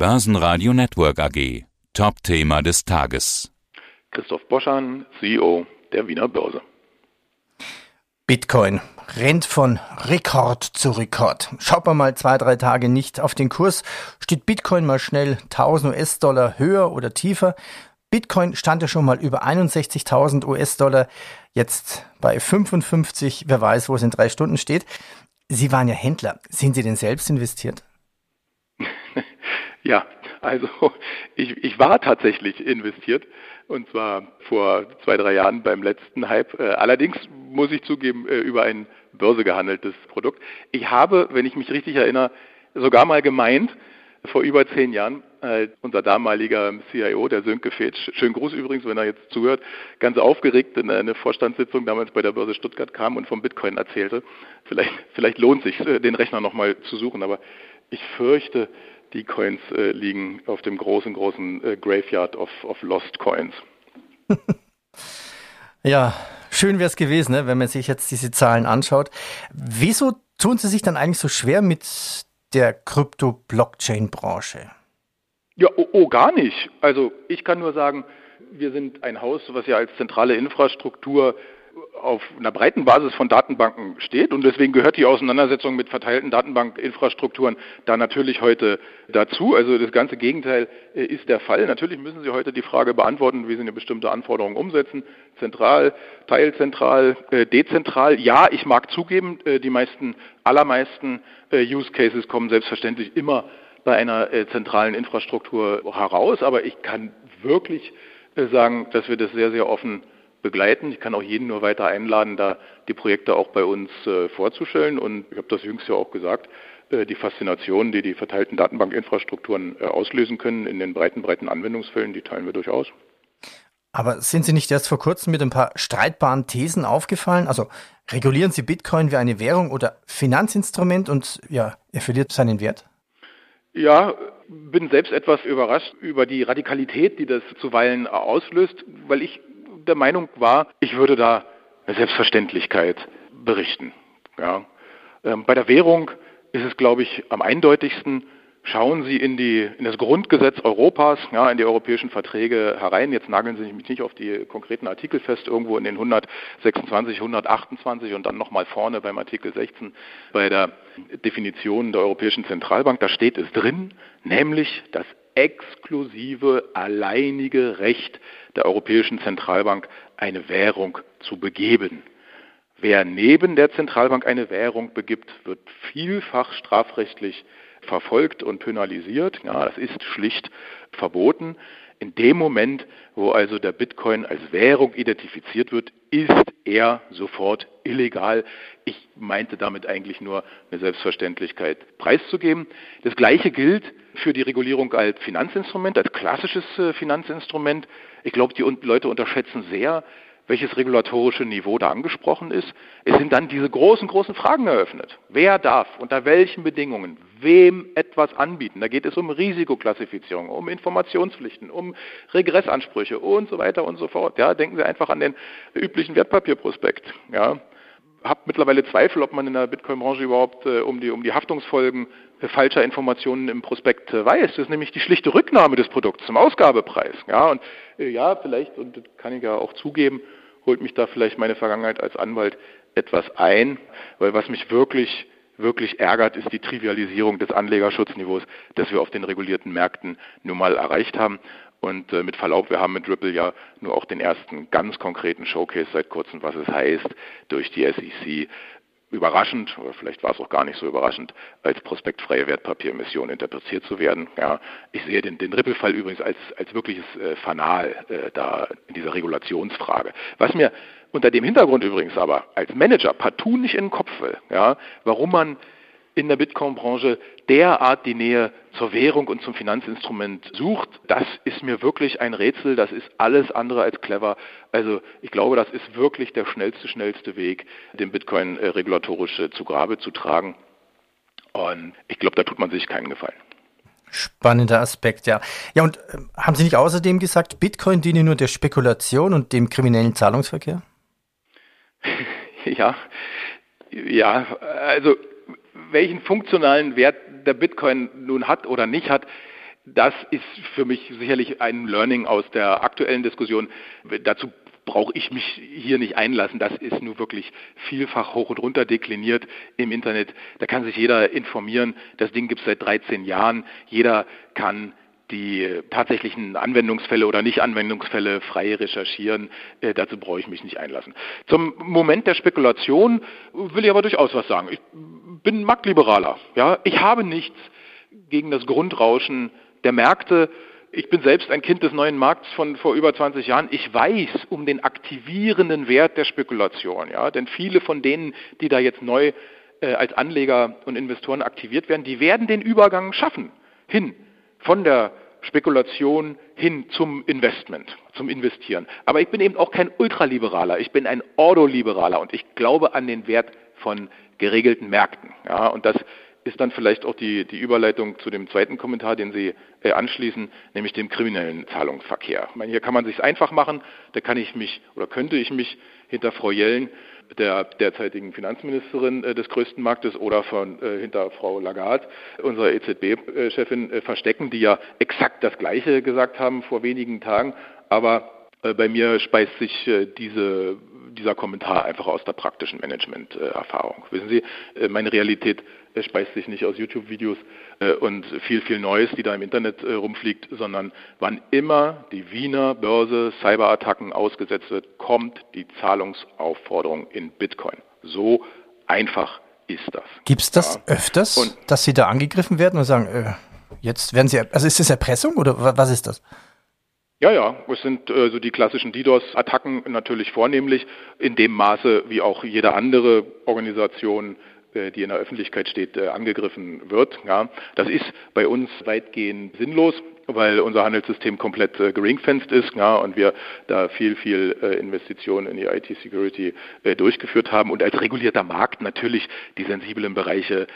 Börsenradio Network AG. Top-Thema des Tages. Christoph Boschan, CEO der Wiener Börse. Bitcoin rennt von Rekord zu Rekord. Schaut man mal zwei, drei Tage nicht auf den Kurs, steht Bitcoin mal schnell 1000 US-Dollar höher oder tiefer. Bitcoin stand ja schon mal über 61.000 US-Dollar, jetzt bei 55, wer weiß, wo es in drei Stunden steht. Sie waren ja Händler. Sind Sie denn selbst investiert? Ja, also ich, ich war tatsächlich investiert und zwar vor zwei, drei Jahren beim letzten Hype. Äh, allerdings muss ich zugeben, äh, über ein börsegehandeltes Produkt. Ich habe, wenn ich mich richtig erinnere, sogar mal gemeint, vor über zehn Jahren, äh, unser damaliger CIO, der Sönke Fetsch, schönen Gruß übrigens, wenn er jetzt zuhört, ganz aufgeregt in eine Vorstandssitzung damals bei der Börse Stuttgart kam und vom Bitcoin erzählte. Vielleicht, vielleicht lohnt sich, den Rechner nochmal zu suchen, aber ich fürchte, die Coins äh, liegen auf dem großen, großen äh, Graveyard of, of Lost Coins. ja, schön wäre es gewesen, ne, wenn man sich jetzt diese Zahlen anschaut. Wieso tun Sie sich dann eigentlich so schwer mit der Krypto-Blockchain-Branche? Ja, oh, oh, gar nicht. Also ich kann nur sagen, wir sind ein Haus, was ja als zentrale Infrastruktur auf einer breiten Basis von Datenbanken steht und deswegen gehört die Auseinandersetzung mit verteilten Datenbankinfrastrukturen da natürlich heute dazu. Also das ganze Gegenteil äh, ist der Fall. Natürlich müssen Sie heute die Frage beantworten, wie Sie eine bestimmte Anforderung umsetzen. Zentral, teilzentral, äh, dezentral. Ja, ich mag zugeben, äh, die meisten, allermeisten Use Cases kommen selbstverständlich immer bei einer zentralen Infrastruktur heraus, aber ich kann wirklich sagen, dass wir das sehr, sehr offen begleiten. Ich kann auch jeden nur weiter einladen, da die Projekte auch bei uns äh, vorzustellen. Und ich habe das jüngst ja auch gesagt, äh, die Faszination, die die verteilten Datenbankinfrastrukturen äh, auslösen können in den breiten, breiten Anwendungsfällen, die teilen wir durchaus. Aber sind Sie nicht erst vor kurzem mit ein paar streitbaren Thesen aufgefallen? Also regulieren Sie Bitcoin wie eine Währung oder Finanzinstrument und ja, er verliert seinen Wert? Ja, bin selbst etwas überrascht über die Radikalität, die das zuweilen auslöst, weil ich der Meinung war, ich würde da eine Selbstverständlichkeit berichten. Ja. Ähm, bei der Währung ist es, glaube ich, am eindeutigsten, schauen Sie in, die, in das Grundgesetz Europas, ja, in die europäischen Verträge herein. Jetzt nageln Sie mich nicht auf die konkreten Artikel fest, irgendwo in den 126, 128 und dann nochmal vorne beim Artikel 16 bei der Definition der Europäischen Zentralbank. Da steht es drin, nämlich das exklusive, alleinige Recht der Europäischen Zentralbank, eine Währung zu begeben. Wer neben der Zentralbank eine Währung begibt, wird vielfach strafrechtlich verfolgt und penalisiert. Ja, das ist schlicht verboten. In dem Moment, wo also der Bitcoin als Währung identifiziert wird, ist er sofort illegal. Ich meinte damit eigentlich nur eine Selbstverständlichkeit preiszugeben. Das Gleiche gilt für die Regulierung als Finanzinstrument, als klassisches äh, Finanzinstrument. Ich glaube, die Leute unterschätzen sehr, welches regulatorische Niveau da angesprochen ist. Es sind dann diese großen, großen Fragen eröffnet. Wer darf, unter welchen Bedingungen, wem etwas anbieten? Da geht es um Risikoklassifizierung, um Informationspflichten, um Regressansprüche und so weiter und so fort. Ja, denken Sie einfach an den üblichen Wertpapierprospekt. Ja, habe mittlerweile Zweifel, ob man in der Bitcoin-Branche überhaupt äh, um, die, um die Haftungsfolgen äh, falscher Informationen im Prospekt äh, weiß. Das ist nämlich die schlichte Rücknahme des Produkts zum Ausgabepreis. Ja, und äh, ja, vielleicht, und das kann ich ja auch zugeben, holt mich da vielleicht meine Vergangenheit als Anwalt etwas ein, weil was mich wirklich wirklich ärgert, ist die Trivialisierung des Anlegerschutzniveaus, das wir auf den regulierten Märkten nun mal erreicht haben. Und äh, mit Verlaub, wir haben mit Ripple ja nur auch den ersten ganz konkreten Showcase seit kurzem, was es heißt, durch die SEC überraschend, oder vielleicht war es auch gar nicht so überraschend, als prospektfreie Wertpapieremission interpretiert zu werden. Ja, ich sehe den, den Ripple-Fall übrigens als, als wirkliches äh, Fanal äh, da in dieser Regulationsfrage. Was mir unter dem Hintergrund übrigens aber als Manager partout nicht in den Kopf will, ja, warum man in der Bitcoin-Branche derart die Nähe zur Währung und zum Finanzinstrument sucht, das ist mir wirklich ein Rätsel, das ist alles andere als clever. Also ich glaube, das ist wirklich der schnellste, schnellste Weg, den Bitcoin äh, regulatorisch äh, zu Grabe zu tragen. Und ich glaube, da tut man sich keinen Gefallen. Spannender Aspekt, ja. Ja, und äh, haben Sie nicht außerdem gesagt, Bitcoin diene nur der Spekulation und dem kriminellen Zahlungsverkehr? ja, ja, also welchen funktionalen Wert der Bitcoin nun hat oder nicht hat, Das ist für mich sicherlich ein Learning aus der aktuellen Diskussion. Dazu brauche ich mich hier nicht einlassen. Das ist nur wirklich vielfach hoch und runter dekliniert im Internet. Da kann sich jeder informieren. Das Ding gibt es seit 13 Jahren. Jeder kann die tatsächlichen Anwendungsfälle oder Nicht-Anwendungsfälle frei recherchieren. Äh, dazu brauche ich mich nicht einlassen. Zum Moment der Spekulation will ich aber durchaus was sagen. Ich bin Marktliberaler. Ja? Ich habe nichts gegen das Grundrauschen der Märkte. Ich bin selbst ein Kind des neuen Markts von vor über 20 Jahren. Ich weiß um den aktivierenden Wert der Spekulation. Ja? Denn viele von denen, die da jetzt neu äh, als Anleger und Investoren aktiviert werden, die werden den Übergang schaffen hin von der Spekulation hin zum Investment, zum Investieren. Aber ich bin eben auch kein Ultraliberaler, ich bin ein Ordoliberaler und ich glaube an den Wert von geregelten Märkten. Ja, und das ist dann vielleicht auch die, die Überleitung zu dem zweiten Kommentar, den Sie äh, anschließen, nämlich dem kriminellen Zahlungsverkehr. Ich meine, hier kann man sich einfach machen, da kann ich mich oder könnte ich mich hinter Frau Jellen der derzeitigen Finanzministerin äh, des größten Marktes oder von äh, hinter Frau Lagarde, unserer EZB-Chefin, äh, verstecken, die ja exakt das Gleiche gesagt haben vor wenigen Tagen. Aber äh, bei mir speist sich äh, diese, dieser Kommentar einfach aus der praktischen Management-Erfahrung. Wissen Sie, äh, meine Realität speist sich nicht aus YouTube-Videos und viel, viel Neues, die da im Internet rumfliegt, sondern wann immer die Wiener Börse Cyberattacken ausgesetzt wird, kommt die Zahlungsaufforderung in Bitcoin. So einfach ist das. Gibt es das ja. öfters, und, dass Sie da angegriffen werden und sagen, äh, jetzt werden Sie, also ist das Erpressung oder was ist das? Ja, ja, es sind äh, so die klassischen DDoS-Attacken natürlich vornehmlich in dem Maße, wie auch jede andere Organisation, äh, die in der Öffentlichkeit steht, äh, angegriffen wird. Ja, das ist bei uns weitgehend sinnlos, weil unser Handelssystem komplett äh, geringfenst ist ja, und wir da viel, viel äh, Investitionen in die IT-Security äh, durchgeführt haben und als regulierter Markt natürlich die sensiblen Bereiche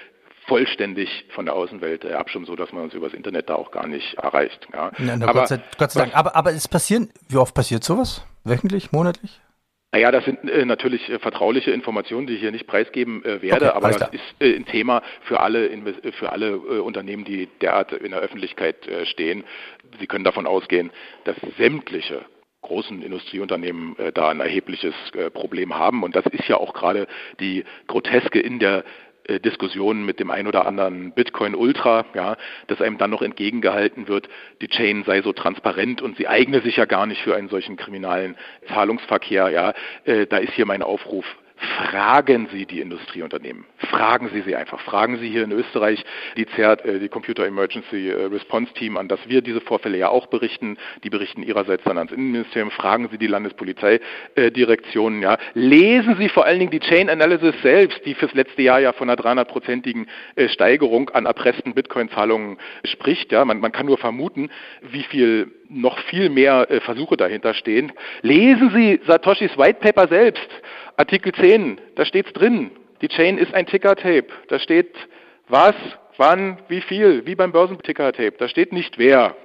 vollständig von der Außenwelt äh, abschirmen, so dass man uns übers Internet da auch gar nicht erreicht. Ja. Na, na, aber, Gott sei, Gott sei Dank. Aber, aber es passieren, wie oft passiert sowas? Wöchentlich, monatlich? Naja, das sind äh, natürlich äh, vertrauliche Informationen, die ich hier nicht preisgeben äh, werde, okay, aber das ist äh, ein Thema für alle, für alle äh, Unternehmen, die derart in der Öffentlichkeit äh, stehen. Sie können davon ausgehen, dass sämtliche großen Industrieunternehmen da ein erhebliches Problem haben. Und das ist ja auch gerade die Groteske in der äh, Diskussionen mit dem ein oder anderen Bitcoin Ultra, ja, dass einem dann noch entgegengehalten wird, die Chain sei so transparent und sie eigne sich ja gar nicht für einen solchen kriminalen Zahlungsverkehr, ja. Äh, da ist hier mein Aufruf, fragen Sie die Industrieunternehmen. Fragen Sie sie einfach. Fragen Sie hier in Österreich die CERT, äh, die Computer Emergency äh, Response Team, an das wir diese Vorfälle ja auch berichten. Die berichten ihrerseits dann ans Innenministerium. Fragen Sie die Landespolizeidirektionen. Ja. Lesen Sie vor allen Dingen die Chain Analysis selbst, die fürs letzte Jahr ja von einer 300-prozentigen äh, Steigerung an erpressten Bitcoin-Zahlungen spricht. Ja. Man, man kann nur vermuten, wie viel noch viel mehr Versuche dahinter stehen. Lesen Sie Satoshis White Paper selbst. Artikel 10, da steht's drin. Die Chain ist ein Ticker-Tape. Da steht was, wann, wie viel, wie beim Börsenticker-Tape. Da steht nicht wer.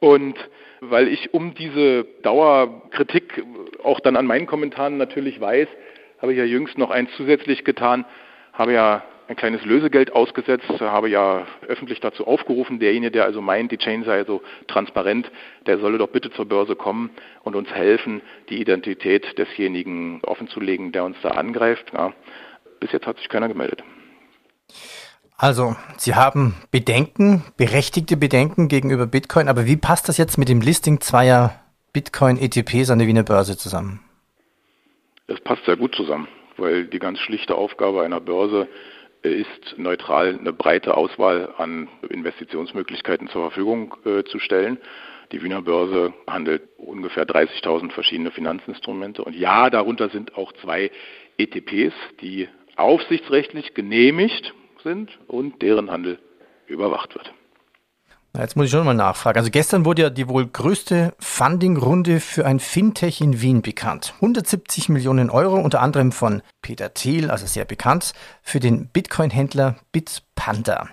Und weil ich um diese Dauerkritik auch dann an meinen Kommentaren natürlich weiß, habe ich ja jüngst noch eins zusätzlich getan, habe ja ein kleines Lösegeld ausgesetzt, habe ja öffentlich dazu aufgerufen, derjenige, der also meint, die Chain sei so transparent, der solle doch bitte zur Börse kommen und uns helfen, die Identität desjenigen offenzulegen, der uns da angreift. Ja, bis jetzt hat sich keiner gemeldet. Also, Sie haben Bedenken, berechtigte Bedenken gegenüber Bitcoin, aber wie passt das jetzt mit dem Listing zweier Bitcoin-ETPs an der Wiener Börse zusammen? Es passt sehr gut zusammen, weil die ganz schlichte Aufgabe einer Börse ist, neutral eine breite Auswahl an Investitionsmöglichkeiten zur Verfügung äh, zu stellen. Die Wiener Börse handelt ungefähr 30.000 verschiedene Finanzinstrumente und ja, darunter sind auch zwei ETPs, die aufsichtsrechtlich genehmigt sind und deren Handel überwacht wird. Jetzt muss ich schon mal nachfragen. Also gestern wurde ja die wohl größte Funding-Runde für ein Fintech in Wien bekannt. 170 Millionen Euro, unter anderem von Peter Thiel, also sehr bekannt, für den Bitcoin-Händler Bitpanda.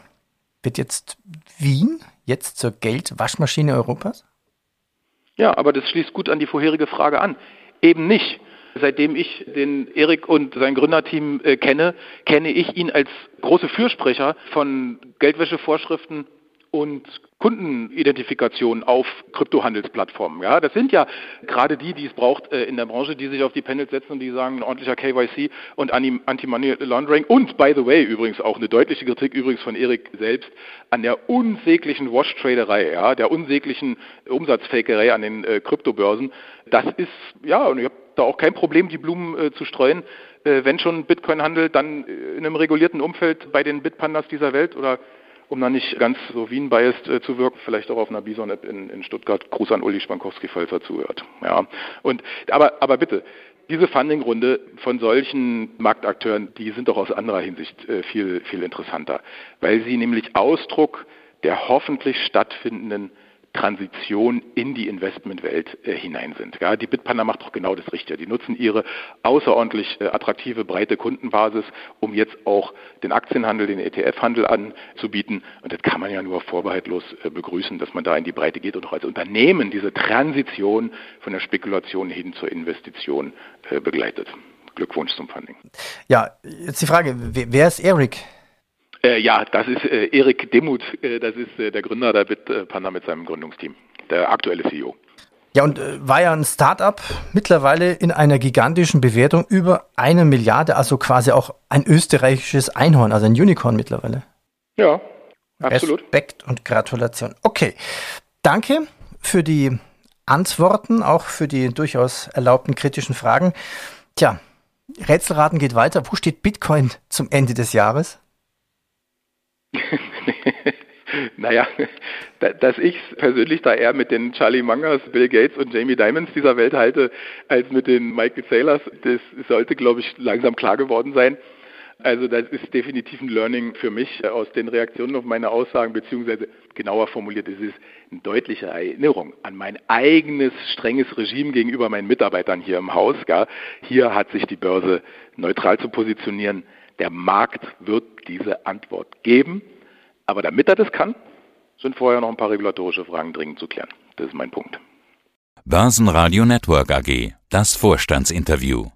Wird jetzt Wien jetzt zur Geldwaschmaschine Europas? Ja, aber das schließt gut an die vorherige Frage an. Eben nicht. Seitdem ich den Erik und sein Gründerteam äh, kenne, kenne ich ihn als große Fürsprecher von Geldwäschevorschriften und Kundenidentifikation auf Kryptohandelsplattformen. Ja, das sind ja gerade die, die es braucht äh, in der Branche, die sich auf die Panels setzen und die sagen, ein ordentlicher KYC und Anti-Money Laundering und by the way übrigens auch eine deutliche Kritik übrigens von Erik selbst an der unsäglichen Wash-Traderei, ja, der unsäglichen Umsatzfakerei an den äh, Kryptobörsen. Das ist, ja, und ich habe da auch kein Problem, die Blumen äh, zu streuen. Äh, wenn schon Bitcoin handelt, dann in einem regulierten Umfeld bei den Bitpandas dieser Welt oder um dann nicht ganz so Wien-biased äh, zu wirken, vielleicht auch auf einer Bison-App in, in Stuttgart. Gruß an Uli Spankowski, falls er zuhört. Ja. Und, aber, aber bitte, diese Funding-Runde von solchen Marktakteuren, die sind doch aus anderer Hinsicht äh, viel, viel interessanter, weil sie nämlich Ausdruck der hoffentlich stattfindenden Transition in die Investmentwelt äh, hinein sind. Ja, die Bitpanda macht doch genau das Richtige. Die nutzen ihre außerordentlich äh, attraktive, breite Kundenbasis, um jetzt auch den Aktienhandel, den ETF-Handel anzubieten. Und das kann man ja nur vorbehaltlos äh, begrüßen, dass man da in die Breite geht und auch als Unternehmen diese Transition von der Spekulation hin zur Investition äh, begleitet. Glückwunsch zum Funding. Ja, jetzt die Frage, wer ist Eric? Äh, ja, das ist äh, Erik Demuth, äh, das ist äh, der Gründer der Bitpanda mit seinem Gründungsteam, der aktuelle CEO. Ja, und war ja ein Start-up, mittlerweile in einer gigantischen Bewertung über eine Milliarde, also quasi auch ein österreichisches Einhorn, also ein Unicorn mittlerweile. Ja, absolut. Respekt und Gratulation. Okay, danke für die Antworten, auch für die durchaus erlaubten kritischen Fragen. Tja, Rätselraten geht weiter. Wo steht Bitcoin zum Ende des Jahres? naja, dass ich persönlich da eher mit den Charlie Mangers, Bill Gates und Jamie Dimons dieser Welt halte, als mit den Michael Saylors, das sollte, glaube ich, langsam klar geworden sein. Also das ist definitiv ein Learning für mich aus den Reaktionen auf meine Aussagen, beziehungsweise genauer formuliert, es ist eine deutliche Erinnerung an mein eigenes strenges Regime gegenüber meinen Mitarbeitern hier im Haus. Gell. Hier hat sich die Börse neutral zu positionieren. Der Markt wird diese Antwort geben. Aber damit er das kann, sind vorher noch ein paar regulatorische Fragen dringend zu klären. Das ist mein Punkt. Börsenradio Network AG, das Vorstandsinterview.